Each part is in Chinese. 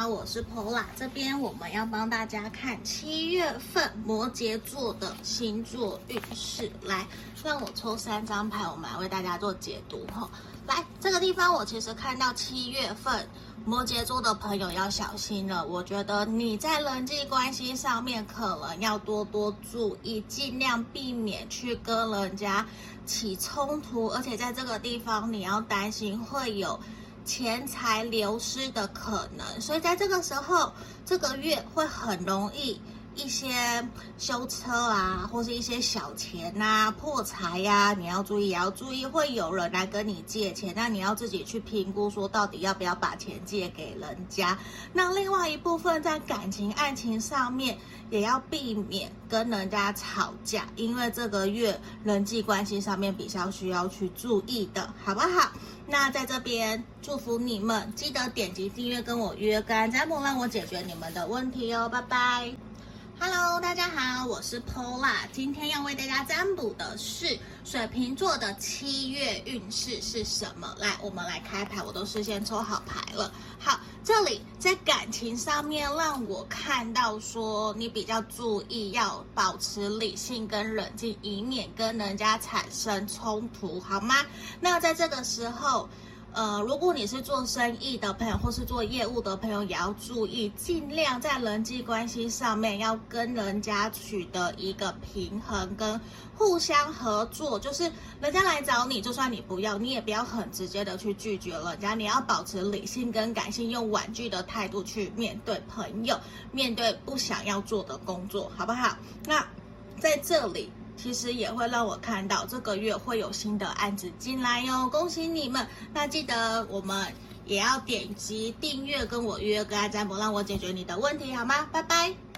好，我是 Pola，这边我们要帮大家看七月份摩羯座的星座运势。来，让我抽三张牌，我们来为大家做解读哈。来，这个地方我其实看到七月份摩羯座的朋友要小心了。我觉得你在人际关系上面可能要多多注意，尽量避免去跟人家起冲突，而且在这个地方你要担心会有。钱财流失的可能，所以在这个时候，这个月会很容易一些修车啊，或是一些小钱呐、啊、破财呀、啊，你要注意，也要注意会有人来跟你借钱，那你要自己去评估，说到底要不要把钱借给人家。那另外一部分在感情、爱情上面，也要避免跟人家吵架，因为这个月人际关系上面比较需要去注意的，好不好？那在这边祝福你们，记得点击订阅跟我约个占卜，让我解决你们的问题哦，拜拜。Hello，大家好，我是 Pola，今天要为大家占卜的是水瓶座的七月运势是什么？来，我们来开牌，我都事先抽好牌了。好，这里在感情上面让我看到说你比较注意，要保持理性跟冷静，以免跟人家产生冲突，好吗？那在这个时候。呃，如果你是做生意的朋友，或是做业务的朋友，也要注意，尽量在人际关系上面要跟人家取得一个平衡，跟互相合作。就是人家来找你，就算你不要，你也不要很直接的去拒绝人家，你要保持理性跟感性，用婉拒的态度去面对朋友，面对不想要做的工作，好不好？那在这里。其实也会让我看到这个月会有新的案子进来哟，恭喜你们！那记得我们也要点击订阅，跟我约个占卜，让我解决你的问题好吗？拜拜。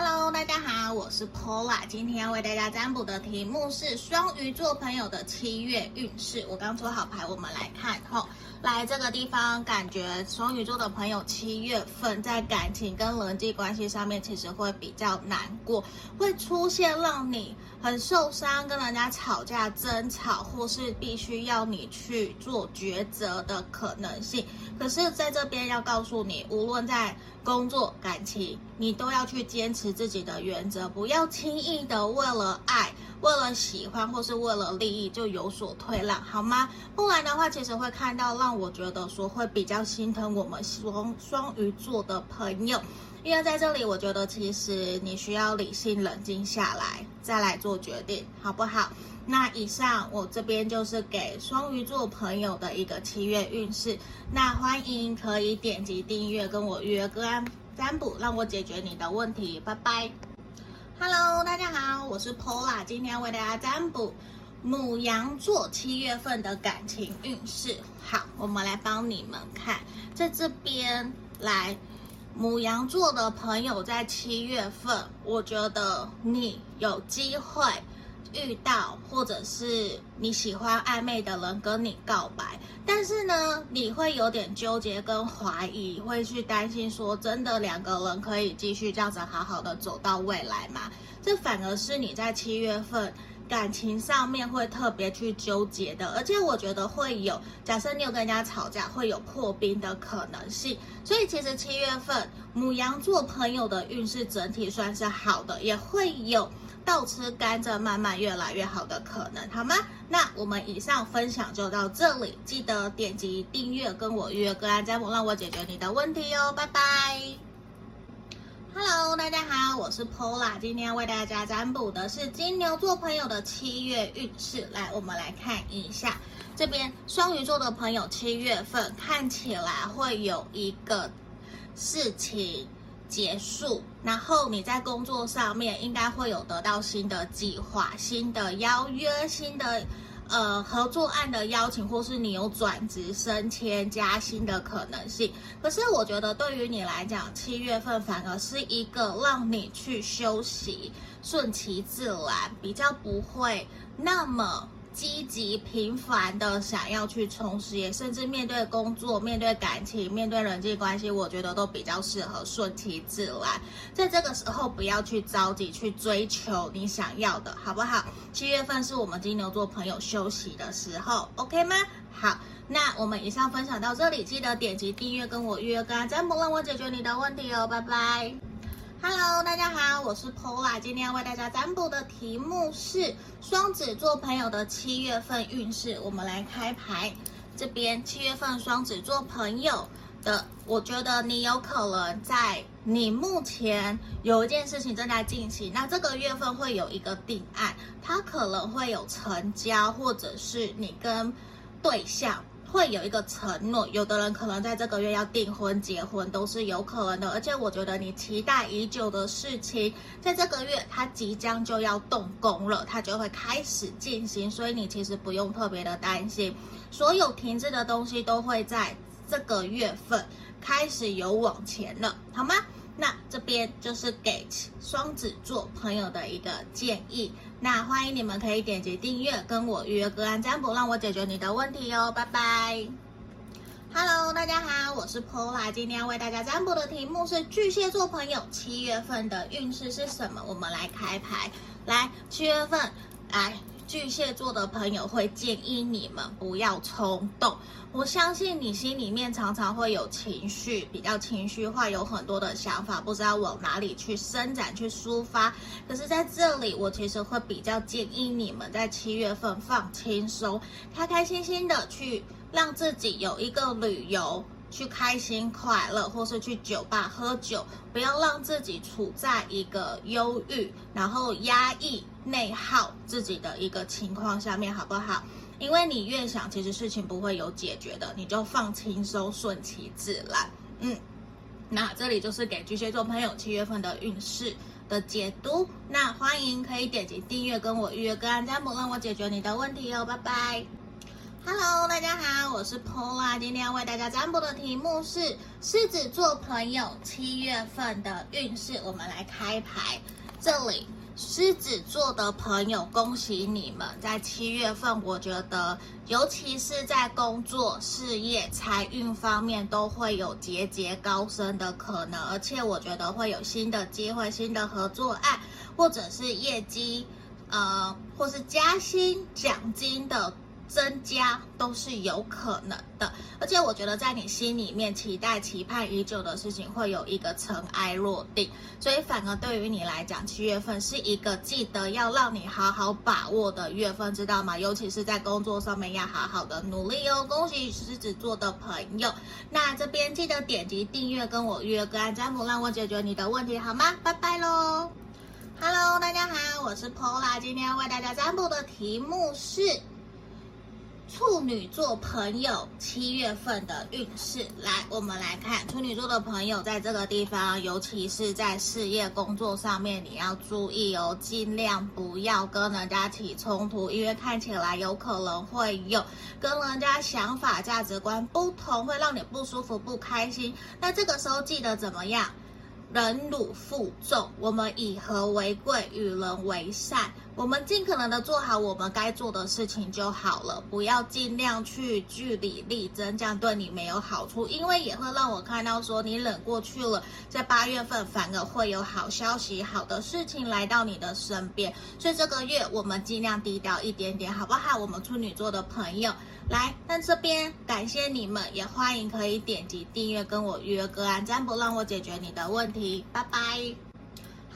Hello，大家好，我是 Pola，今天要为大家占卜的题目是双鱼座朋友的七月运势。我刚抽好牌，我们来看吼。来这个地方，感觉双鱼座的朋友七月份在感情跟人际关系上面，其实会比较难过，会出现让你很受伤，跟人家吵架、争吵，或是必须要你去做抉择的可能性。可是在这边要告诉你，无论在工作、感情，你都要去坚持自己的原则，不要轻易的为了爱。为了喜欢或是为了利益就有所退让，好吗？不然的话，其实会看到让我觉得说会比较心疼我们双双鱼座的朋友，因为在这里我觉得其实你需要理性冷静下来再来做决定，好不好？那以上我这边就是给双鱼座朋友的一个七月运势，那欢迎可以点击订阅跟我约个案占卜，让我解决你的问题，拜拜。Hello，大家好，我是 Pola，今天为大家占卜牡羊座七月份的感情运势。好，我们来帮你们看，在这边来，母羊座的朋友在七月份，我觉得你有机会。遇到或者是你喜欢暧昧的人跟你告白，但是呢，你会有点纠结跟怀疑，会去担心说，真的两个人可以继续这样子好好的走到未来吗？这反而是你在七月份感情上面会特别去纠结的，而且我觉得会有，假设你有跟人家吵架，会有破冰的可能性。所以其实七月份母羊座朋友的运势整体算是好的，也会有。倒吃甘蔗，慢慢越来越好的可能，好吗？那我们以上分享就到这里，记得点击订阅，跟我预约个案占卜，让我解决你的问题哟，拜拜。Hello，大家好，我是 Pola，今天为大家占卜的是金牛座朋友的七月运势。来，我们来看一下，这边双鱼座的朋友七月份看起来会有一个事情。结束，然后你在工作上面应该会有得到新的计划、新的邀约、新的呃合作案的邀请，或是你有转职、升迁、加薪的可能性。可是我觉得对于你来讲，七月份反而是一个让你去休息、顺其自然，比较不会那么积极频繁的想要去冲事业，甚至面对工作、面对感情、面对人际关系，我觉得都比较适合顺其自然。在这个时候，不要去着急去追求你想要的，好不好？七月份是我们金牛座朋友休息的时候，OK 吗？好，那我们以上分享到这里，记得点击订阅，跟我预约个案占卜，让我解决你的问题哦，拜拜。Hello，大家好，我是 Pola，今天要为大家占卜的题目是双子座朋友的七月份运势。我们来开牌，这边七月份双子座朋友的，我觉得你有可能在你目前有一件事情正在进行，那这个月份会有一个定案，它可能会有成交，或者是你跟对象。会有一个承诺，有的人可能在这个月要订婚、结婚都是有可能的，而且我觉得你期待已久的事情，在这个月它即将就要动工了，它就会开始进行，所以你其实不用特别的担心，所有停滞的东西都会在这个月份开始有往前了，好吗？那这边就是给双子座朋友的一个建议。那欢迎你们可以点击订阅，跟我预约个案占卜，让我解决你的问题哦。拜拜。Hello，大家好，我是 Paula，今天要为大家占卜的题目是巨蟹座朋友七月份的运势是什么？我们来开牌。来，七月份，来。巨蟹座的朋友会建议你们不要冲动。我相信你心里面常常会有情绪，比较情绪化，有很多的想法，不知道往哪里去伸展、去抒发。可是在这里，我其实会比较建议你们在七月份放轻松，开开心心的去让自己有一个旅游。去开心快乐，或是去酒吧喝酒，不要让自己处在一个忧郁，然后压抑、内耗自己的一个情况下面，好不好？因为你越想，其实事情不会有解决的，你就放轻松，顺其自然。嗯，那这里就是给巨蟹座朋友七月份的运势的解读。那欢迎可以点击订阅，跟我预约个案占卜，让我解决你的问题哦。拜拜。Hello，大家好，我是 Paula，今天要为大家占卜的题目是狮子座朋友七月份的运势。我们来开牌，这里狮子座的朋友，恭喜你们在七月份，我觉得尤其是在工作、事业、财运方面都会有节节高升的可能，而且我觉得会有新的机会、新的合作案，或者是业绩，呃，或是加薪、奖金的。增加都是有可能的，而且我觉得在你心里面期待、期盼已久的事情会有一个尘埃落定，所以反而对于你来讲，七月份是一个记得要让你好好把握的月份，知道吗？尤其是在工作上面要好好的努力哦。恭喜狮子座的朋友，那这边记得点击订阅，跟我预约个案占卜，让我解决你的问题好吗？拜拜喽！Hello，大家好，我是 Pola，今天为大家占卜的题目是。处女座朋友七月份的运势，来，我们来看处女座的朋友在这个地方，尤其是在事业工作上面，你要注意哦，尽量不要跟人家起冲突，因为看起来有可能会有跟人家想法、价值观不同，会让你不舒服、不开心。那这个时候记得怎么样？忍辱负重，我们以和为贵，与人为善。我们尽可能的做好我们该做的事情就好了，不要尽量去据理力争，这样对你没有好处，因为也会让我看到说你冷过去了，在八月份反而会有好消息、好的事情来到你的身边。所以这个月我们尽量低调一点点，好不好？我们处女座的朋友。来，那这边感谢你们，也欢迎可以点击订阅跟我预约个案占卜，让我解决你的问题。拜拜。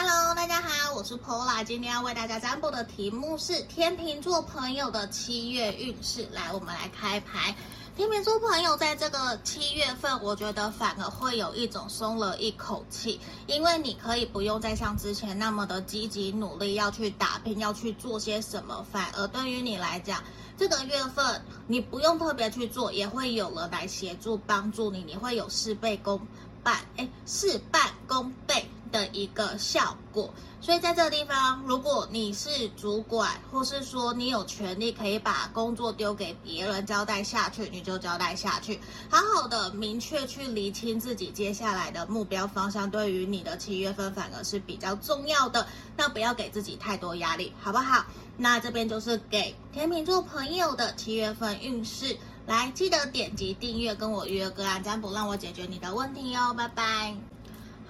Hello，大家好，我是 Pola，今天要为大家占卜的题目是天秤座朋友的七月运势。来，我们来开牌。天秤座朋友在这个七月份，我觉得反而会有一种松了一口气，因为你可以不用再像之前那么的积极努力，要去打拼，要去做些什么，反而对于你来讲。这个月份你不用特别去做，也会有人来协助帮助你，你会有事倍功半，哎，事半功倍，的一个效果。所以在这个地方，如果你是主管，或是说你有权利可以把工作丢给别人交代下去，你就交代下去，好好的明确去厘清自己接下来的目标方向，对于你的七月份反而是比较重要的。那不要给自己太多压力，好不好？那这边就是给天秤座朋友的七月份运势，来记得点击订阅，跟我预约个案占卜，让我解决你的问题哦，拜拜。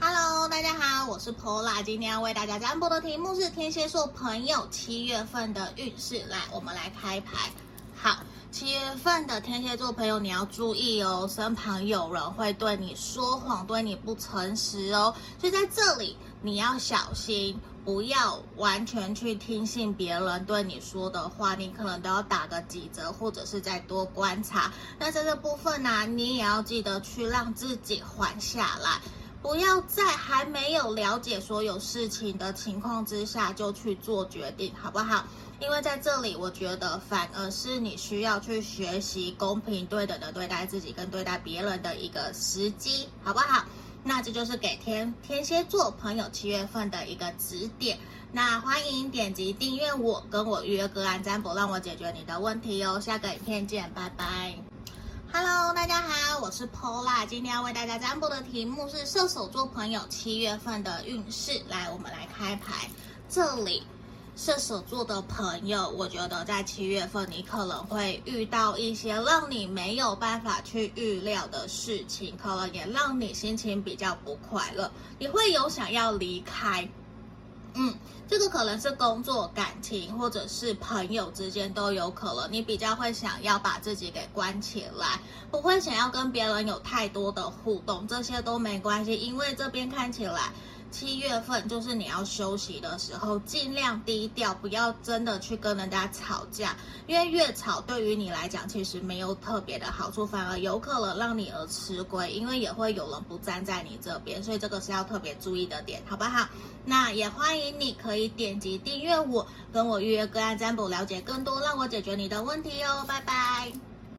Hello，大家好，我是 Pola，今天要为大家占卜的题目是天蝎座朋友七月份的运势。来，我们来开牌。好，七月份的天蝎座朋友，你要注意哦，身旁有人会对你说谎，对你不诚实哦，所以在这里你要小心，不要完全去听信别人对你说的话，你可能都要打个几折，或者是再多观察。那在这部分呢、你也要记得去让自己缓下来。不要在还没有了解所有事情的情况之下就去做决定，好不好？因为在这里，我觉得反而是你需要去学习公平对等的对待自己跟对待别人的一个时机，好不好？那这就是给天天蝎座朋友七月份的一个指点。那欢迎点击订阅我，跟我约个案占卜，让我解决你的问题哦。下个影片见，拜拜。Hello，大家好，我是 Pola，今天要为大家占卜的题目是射手座朋友七月份的运势。来，我们来开牌。这里，射手座的朋友，我觉得在七月份你可能会遇到一些让你没有办法去预料的事情，可能也让你心情比较不快乐，你会有想要离开。嗯，这个可能是工作、感情，或者是朋友之间都有可能。你比较会想要把自己给关起来，不会想要跟别人有太多的互动，这些都没关系，因为这边看起来。七月份就是你要休息的时候，尽量低调，不要真的去跟人家吵架，因为越吵对于你来讲其实没有特别的好处，反而有可能让你而吃亏，因为也会有人不站在你这边，所以这个是要特别注意的点，好不好？那也欢迎你可以点击订阅我，跟我预约个案占卜，了解更多，让我解决你的问题哦，拜拜。